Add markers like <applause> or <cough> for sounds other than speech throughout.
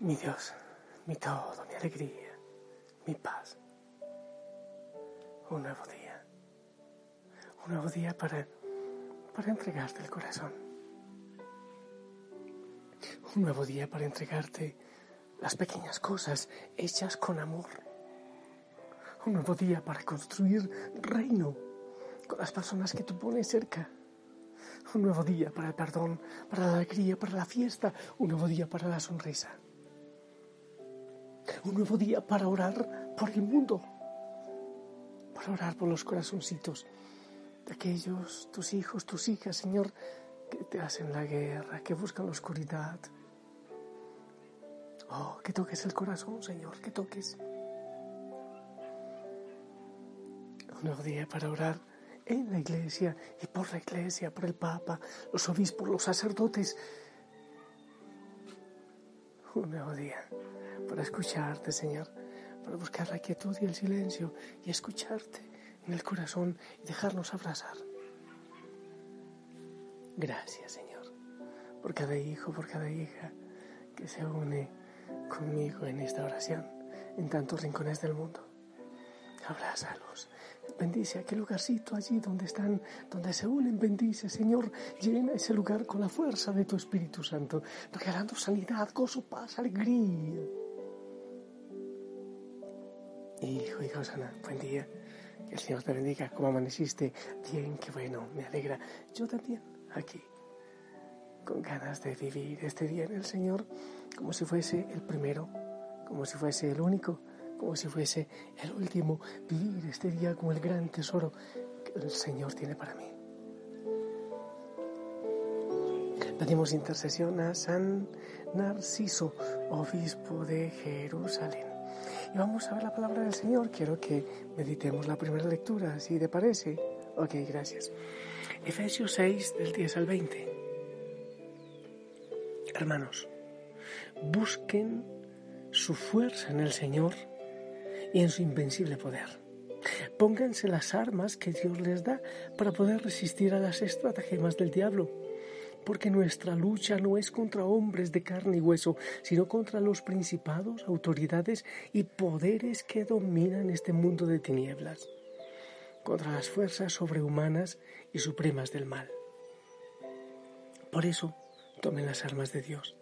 mi Dios, mi todo, mi alegría, mi paz. Un nuevo día, un nuevo día para, para entregarte el corazón. Un nuevo día para entregarte las pequeñas cosas hechas con amor. Un nuevo día para construir reino con las personas que tú pones cerca. Un nuevo día para el perdón, para la alegría, para la fiesta. Un nuevo día para la sonrisa. Un nuevo día para orar por el mundo. Para orar por los corazoncitos de aquellos, tus hijos, tus hijas, Señor, que te hacen la guerra, que buscan la oscuridad, Oh, que toques el corazón, Señor, que toques. Un nuevo día para orar en la iglesia y por la iglesia, por el Papa, los obispos, los sacerdotes. Un nuevo día para escucharte, Señor, para buscar la quietud y el silencio y escucharte en el corazón y dejarnos abrazar. Gracias, Señor, por cada hijo, por cada hija que se une conmigo en esta oración en tantos rincones del mundo. Abrázalos. Bendice aquel lugarcito allí donde están, donde se unen. Bendice, Señor. Llena ese lugar con la fuerza de tu Espíritu Santo, regalando sanidad, gozo, paz, alegría. Hijo, hija Osana, buen día. Que el Señor te bendiga. ¿Cómo amaneciste? Bien, qué bueno, me alegra. Yo también, aquí con ganas de vivir este día en el Señor como si fuese el primero, como si fuese el único, como si fuese el último, vivir este día como el gran tesoro que el Señor tiene para mí. Pedimos intercesión a San Narciso, obispo de Jerusalén. Y vamos a ver la palabra del Señor. Quiero que meditemos la primera lectura, si te parece. Ok, gracias. Efesios 6, del 10 al 20. Hermanos, busquen su fuerza en el Señor y en su invencible poder. Pónganse las armas que Dios les da para poder resistir a las estratagemas del diablo. Porque nuestra lucha no es contra hombres de carne y hueso, sino contra los principados, autoridades y poderes que dominan este mundo de tinieblas, contra las fuerzas sobrehumanas y supremas del mal. Por eso, tomen las armas de Dios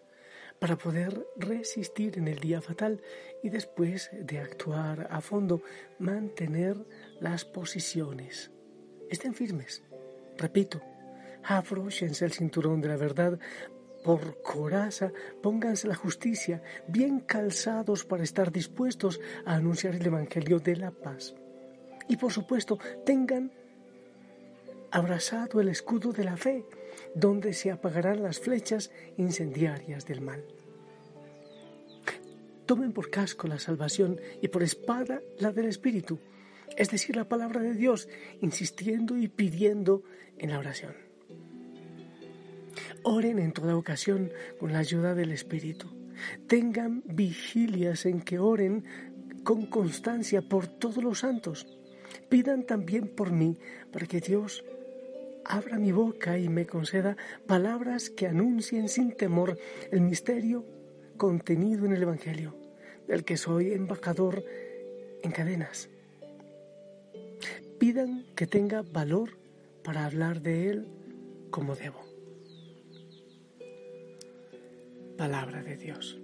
para poder resistir en el día fatal y después de actuar a fondo, mantener las posiciones. Estén firmes. Repito, afróchense el cinturón de la verdad. Por coraza, pónganse la justicia, bien calzados para estar dispuestos a anunciar el Evangelio de la paz. Y por supuesto, tengan abrazado el escudo de la fe, donde se apagarán las flechas incendiarias del mal. Tomen por casco la salvación y por espada la del Espíritu, es decir, la palabra de Dios, insistiendo y pidiendo en la oración. Oren en toda ocasión con la ayuda del Espíritu. Tengan vigilias en que oren con constancia por todos los santos. Pidan también por mí para que Dios abra mi boca y me conceda palabras que anuncien sin temor el misterio contenido en el Evangelio, del que soy embajador en cadenas. Pidan que tenga valor para hablar de él como debo. Palabra de Dios.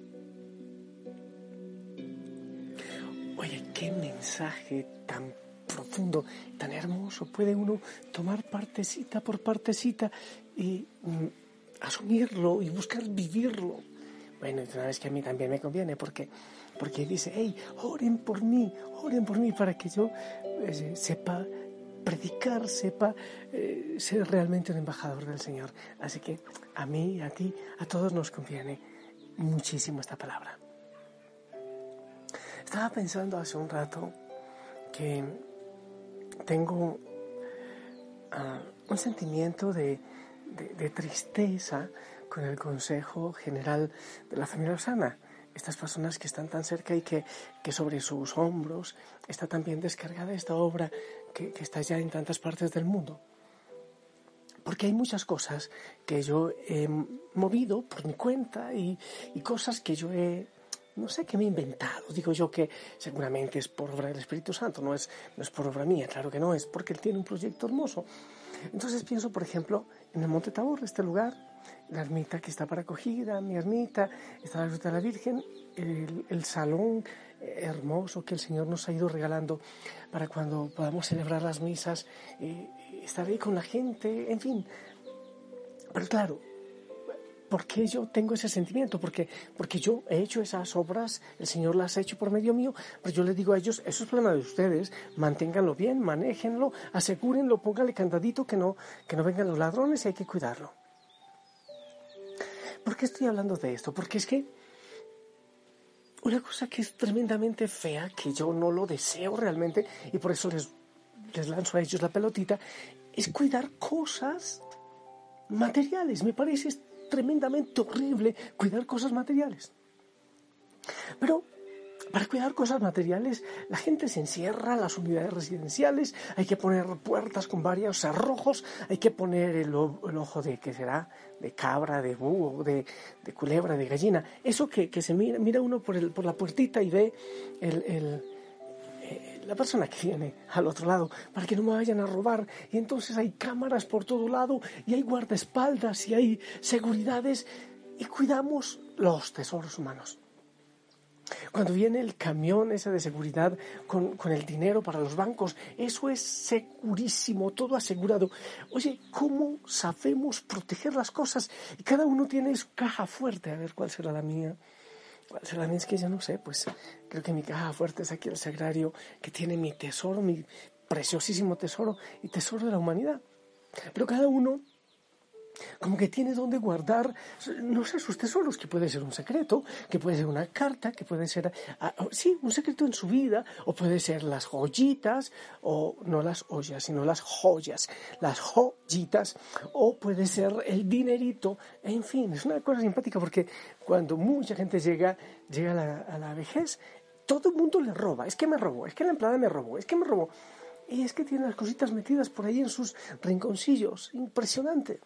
Oye, qué mensaje tan profundo, tan hermoso. Puede uno tomar partecita por partecita y mm, asumirlo y buscar vivirlo. Bueno, vez que a mí también me conviene, porque porque dice, hey, oren por mí, oren por mí para que yo eh, sepa predicar, sepa eh, ser realmente un embajador del Señor. Así que a mí, a ti, a todos nos conviene muchísimo esta palabra. Estaba pensando hace un rato que tengo ah, un sentimiento de, tristeza con el Consejo General de la Familia Osana. Estas personas que están tan cerca y que, sobre sus hombros está también descargada esta obra que, está ya en tantas partes del mundo. Porque hay muchas cosas que yo he movido por mi cuenta y, y cosas que yo he no sé qué me he inventado. Digo yo que seguramente es por obra del Espíritu Santo, no es, no es por obra mía, claro que no, es porque Él tiene un proyecto hermoso. Entonces pienso, por ejemplo, en el Monte Tabor, este lugar, la ermita que está para acogida, mi ermita, está la Gruta de la Virgen, el, salón hermoso que el Señor nos ha ido regalando para cuando podamos celebrar las misas, eh, estar ahí con la gente, en fin. Pero claro, ¿Por qué yo tengo ese sentimiento? Porque, porque yo he hecho esas obras, el Señor las ha hecho por medio mío, pero yo les digo a ellos, eso es problema de ustedes, manténganlo bien, manéjenlo, asegúrenlo, pónganle candadito que no, que no vengan los ladrones y hay que cuidarlo. ¿Por qué estoy hablando de esto? Porque es que una cosa que es tremendamente fea, que yo no lo deseo realmente, y por eso les, les lanzo a ellos la pelotita, es cuidar cosas materiales. Me parece tremendamente horrible cuidar cosas materiales. Pero para cuidar cosas materiales, la gente se encierra, las unidades residenciales, hay que poner puertas con varios cerrojos, hay que poner el, ojo de, ¿qué será? De cabra, de búho, de, culebra, de gallina. Eso que, se mira, uno por, la puertita y ve eh, la persona que viene al otro lado para que no me vayan a robar. Y entonces hay cámaras por todo lado y hay guardaespaldas y hay seguridades y cuidamos los tesoros humanos. Cuando viene el camión ese de seguridad con, con, el dinero para los bancos, eso es segurísimo, todo asegurado. Oye, ¿cómo sabemos proteger las cosas? Y cada uno tiene su caja fuerte, a ver cuál será la mía. ¿Cuál será la mía? Es que ya no sé, pues creo que mi caja fuerte es aquí el sagrario que tiene mi tesoro, mi preciosísimo tesoro y tesoro de la humanidad. Pero cada uno como que tiene donde guardar, no sé, sus tesoros, que puede ser un secreto, que puede ser una carta, que puede ser, ah, sí, un secreto en su vida, o puede ser las joyitas, o no las ollas, sino las joyas, las joyitas, o puede ser el dinerito, en fin, es una cosa simpática porque cuando mucha gente llega, llega a la, a la vejez, todo el mundo le roba, es que me robó, es que la empleada me robó, es que me robó. Y es que tiene las cositas metidas por ahí en sus rinconcillos. Impresionante.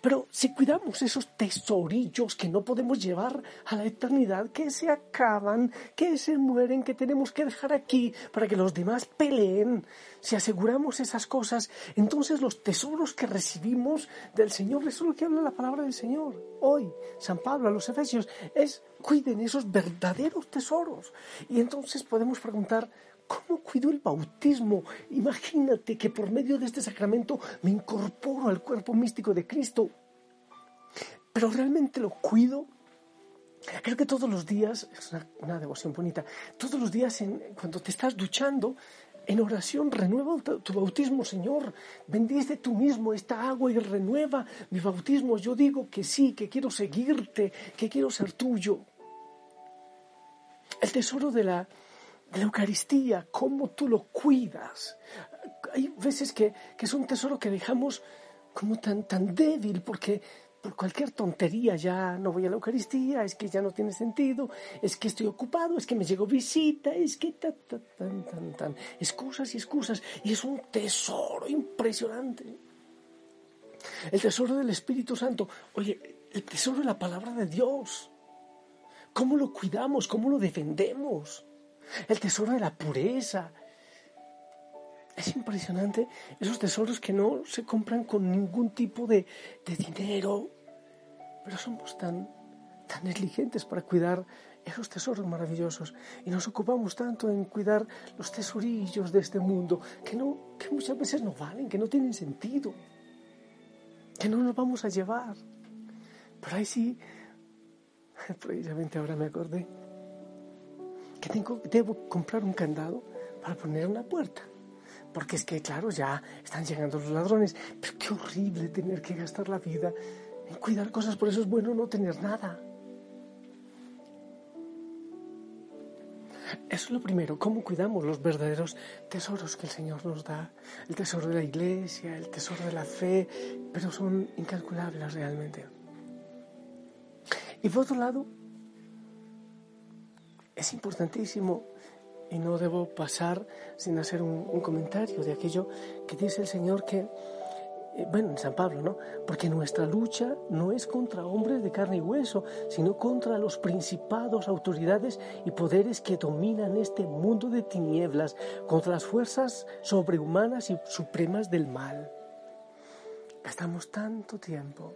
Pero si cuidamos esos tesorillos que no podemos llevar a la eternidad, que se acaban, que se mueren, que tenemos que dejar aquí para que los demás peleen, si aseguramos esas cosas, entonces los tesoros que recibimos del Señor, eso es lo que habla la palabra del Señor. Hoy, San Pablo a los Efesios, es cuiden esos verdaderos tesoros. Y entonces podemos preguntar, ¿Cómo cuido el bautismo? Imagínate que por medio de este sacramento me incorporo al cuerpo místico de Cristo. Pero realmente lo cuido. Creo que todos los días, es una, devoción bonita, todos los días cuando te estás duchando, en oración renueva tu, bautismo, Señor. Bendice tú mismo esta agua y renueva mi bautismo. Yo digo que sí, que quiero seguirte, que quiero ser tuyo. El tesoro de la, la Eucaristía, cómo tú lo cuidas. Hay veces que, es un tesoro que dejamos como tan, tan débil porque por cualquier tontería ya no voy a la Eucaristía, es que ya no tiene sentido, es que estoy ocupado, es que me llegó visita, es que tan, tan, tan, tan, excusas y excusas. Y es un tesoro impresionante. El tesoro del Espíritu Santo. Oye, el tesoro de la palabra de Dios. ¿Cómo lo cuidamos? ¿Cómo lo defendemos? El tesoro de la pureza. Es impresionante esos tesoros que no se compran con ningún tipo de, dinero, pero somos tan, tan negligentes para cuidar esos tesoros maravillosos y nos ocupamos tanto en cuidar los tesorillos de este mundo que, no, que muchas veces no valen, que no tienen sentido, que no nos vamos a llevar. Pero ahí sí, <laughs> precisamente ahora me acordé que tengo, debo comprar un candado para poner una puerta. Porque es que, claro, ya están llegando los ladrones. Pero qué horrible tener que gastar la vida en cuidar cosas. Por eso es bueno no tener nada. Eso es lo primero, cómo cuidamos los verdaderos tesoros que el Señor nos da. El tesoro de la iglesia, el tesoro de la fe, pero son incalculables realmente. Y por otro lado, es importantísimo y no debo pasar sin hacer un, comentario de aquello que dice el Señor que eh, bueno, en San Pablo, ¿no? Porque nuestra lucha no es contra hombres de carne y hueso, sino contra los principados, autoridades y poderes que dominan este mundo de tinieblas, contra las fuerzas sobrehumanas y supremas del mal. Gastamos tanto tiempo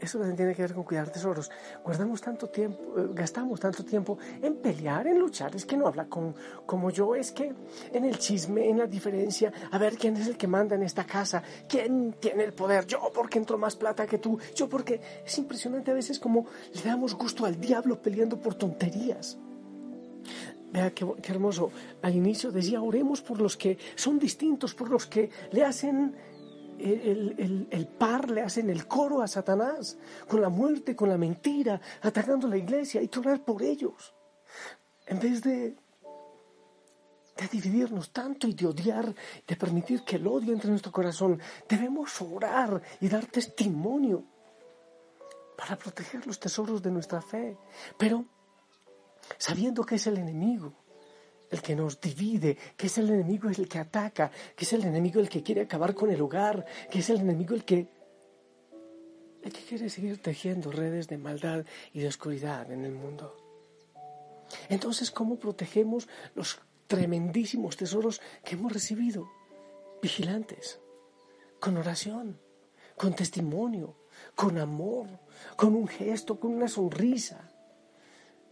eso también tiene que ver con cuidar tesoros. Guardamos tanto tiempo, eh, gastamos tanto tiempo en pelear, en luchar. Es que no habla con, como yo, es que en el chisme, en la diferencia, a ver quién es el que manda en esta casa, quién tiene el poder, yo porque entro más plata que tú, yo porque es impresionante a veces como le damos gusto al diablo peleando por tonterías. Vea qué, qué hermoso. Al inicio decía, oremos por los que son distintos, por los que le hacen el, par le hacen el coro a Satanás, con la muerte, con la mentira, atacando la iglesia. Hay que orar por ellos. En vez de, de dividirnos tanto y de odiar, de permitir que el odio entre en nuestro corazón, debemos orar y dar testimonio para proteger los tesoros de nuestra fe. Pero sabiendo que es el enemigo, el que nos divide, que es el enemigo el que ataca, que es el enemigo el que quiere acabar con el hogar, que es el enemigo el que, el que quiere seguir tejiendo redes de maldad y de oscuridad en el mundo. Entonces, ¿cómo protegemos los tremendísimos tesoros que hemos recibido? Vigilantes, con oración, con testimonio, con amor, con un gesto, con una sonrisa.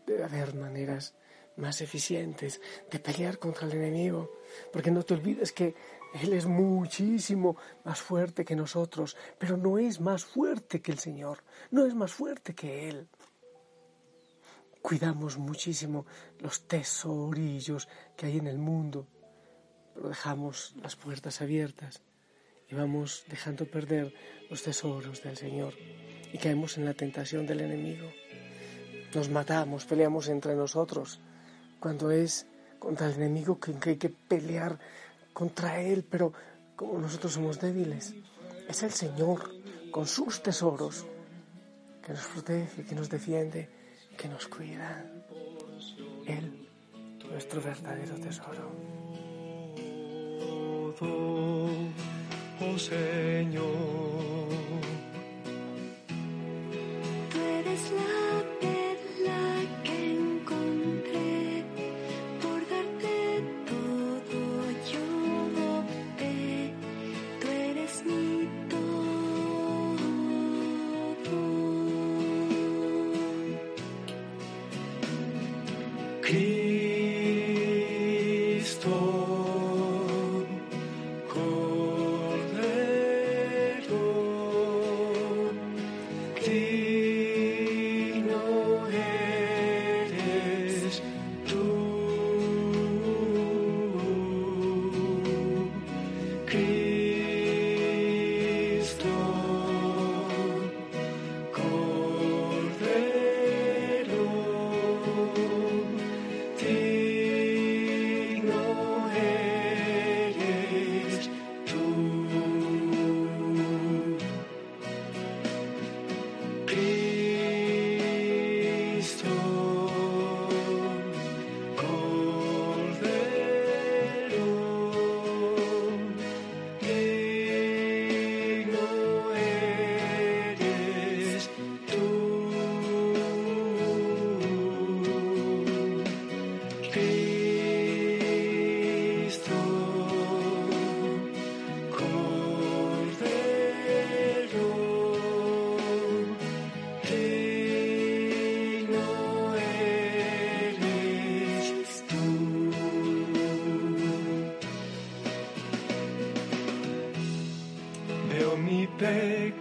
Debe haber maneras más eficientes de pelear contra el enemigo, porque no te olvides que Él es muchísimo más fuerte que nosotros, pero no es más fuerte que el Señor, no es más fuerte que Él. Cuidamos muchísimo los tesorillos que hay en el mundo, pero dejamos las puertas abiertas y vamos dejando perder los tesoros del Señor y caemos en la tentación del enemigo. Nos matamos, peleamos entre nosotros cuando es contra el enemigo que, hay que pelear contra él, pero como nosotros somos débiles, es el Señor con sus tesoros que nos protege, que nos defiende, que nos cuida. Él, nuestro verdadero tesoro. Oh Señor.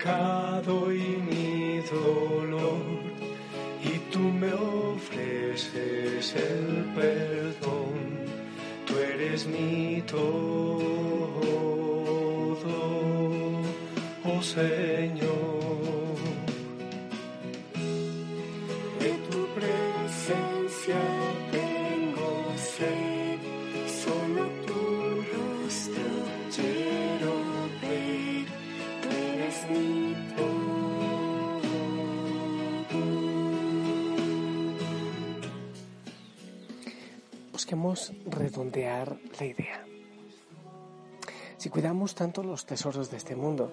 Pecado y mi dolor, y tú me ofreces el perdón, tú eres mi todo, oh redondear la idea. si cuidamos tanto los tesoros de este mundo,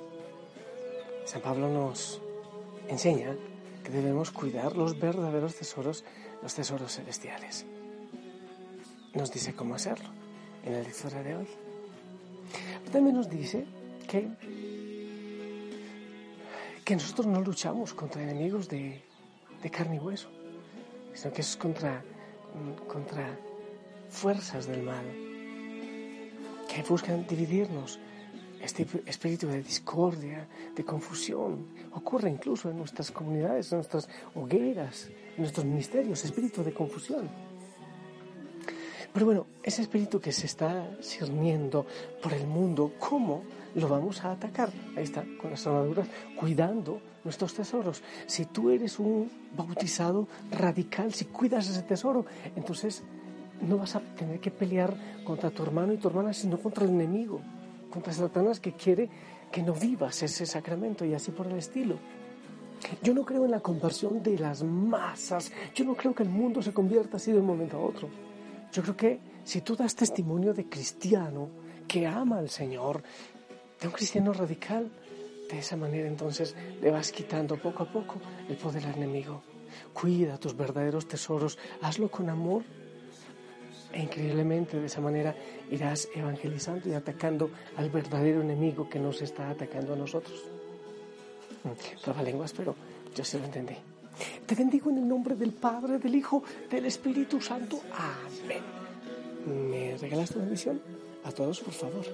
San Pablo nos enseña que debemos cuidar los verdaderos tesoros, los tesoros celestiales. Nos dice cómo hacerlo en la lectura de hoy. También nos dice que, que nosotros no luchamos contra enemigos de, de carne y hueso, sino que es contra, contra fuerzas del mal que buscan dividirnos. Este espíritu de discordia, de confusión, ocurre incluso en nuestras comunidades, en nuestras hogueras, en nuestros ministerios, espíritu de confusión. Pero bueno, ese espíritu que se está sirviendo por el mundo, ¿cómo lo vamos a atacar? Ahí está, con las armaduras, cuidando nuestros tesoros. Si tú eres un bautizado radical, si cuidas ese tesoro, entonces no vas a tener que pelear contra tu hermano y tu hermana, sino contra el enemigo, contra Satanás que quiere que no vivas ese sacramento y así por el estilo. Yo no creo en la conversión de las masas, yo no creo que el mundo se convierta así de un momento a otro. Yo creo que si tú das testimonio de cristiano que ama al Señor, de un cristiano radical, de esa manera entonces le vas quitando poco a poco el poder al enemigo. Cuida tus verdaderos tesoros, hazlo con amor e increíblemente de esa manera irás evangelizando y atacando al verdadero enemigo que nos está atacando a nosotros. Lenguas, pero yo se lo entendí. Te bendigo en el nombre del Padre, del Hijo, del Espíritu Santo. Amén. ¿Me regalas tu bendición? A todos, por favor.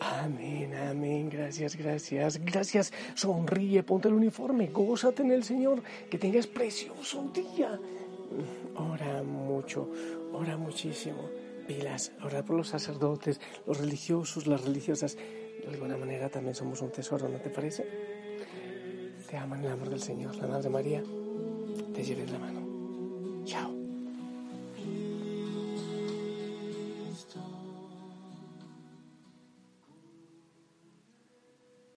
Amén, amén, gracias, gracias, gracias. Sonríe, ponte el uniforme, gózate en el Señor, que tengas precioso día. Ora mucho, ora muchísimo pilas, orar por los sacerdotes, los religiosos, las religiosas. De alguna manera también somos un tesoro, ¿no te parece? Te aman el amor del Señor, la Madre María, te lleve la mano.